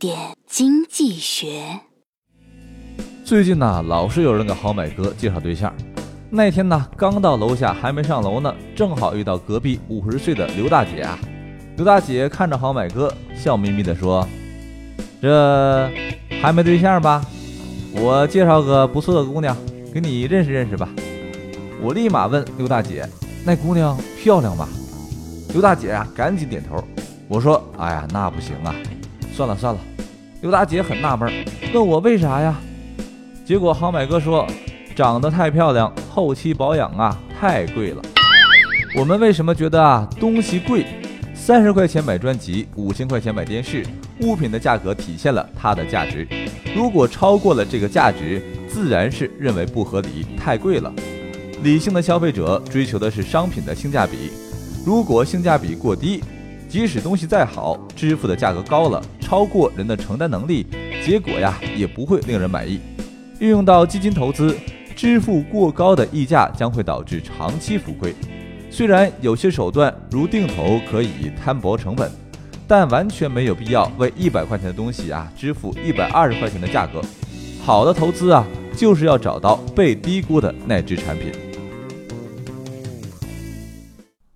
点经济学。最近呢，老是有人给好买哥介绍对象。那天呢，刚到楼下，还没上楼呢，正好遇到隔壁五十岁的刘大姐啊。刘大姐看着好买哥，笑眯眯地说：“这还没对象吧？我介绍个不错的姑娘给你认识认识吧。”我立马问刘大姐：“那姑娘漂亮吗？”刘大姐啊，赶紧点头。我说：“哎呀，那不行啊，算了算了。”刘大姐很纳闷，问我为啥呀？结果好买哥说：“长得太漂亮，后期保养啊太贵了。我们为什么觉得啊东西贵？三十块钱买专辑，五千块钱买电视，物品的价格体现了它的价值。如果超过了这个价值，自然是认为不合理，太贵了。理性的消费者追求的是商品的性价比。如果性价比过低，即使东西再好，支付的价格高了，超过人的承担能力，结果呀也不会令人满意。”运用到基金投资，支付过高的溢价将会导致长期浮亏。虽然有些手段如定投可以摊薄成本，但完全没有必要为一百块钱的东西啊支付一百二十块钱的价格。好的投资啊，就是要找到被低估的那只产品。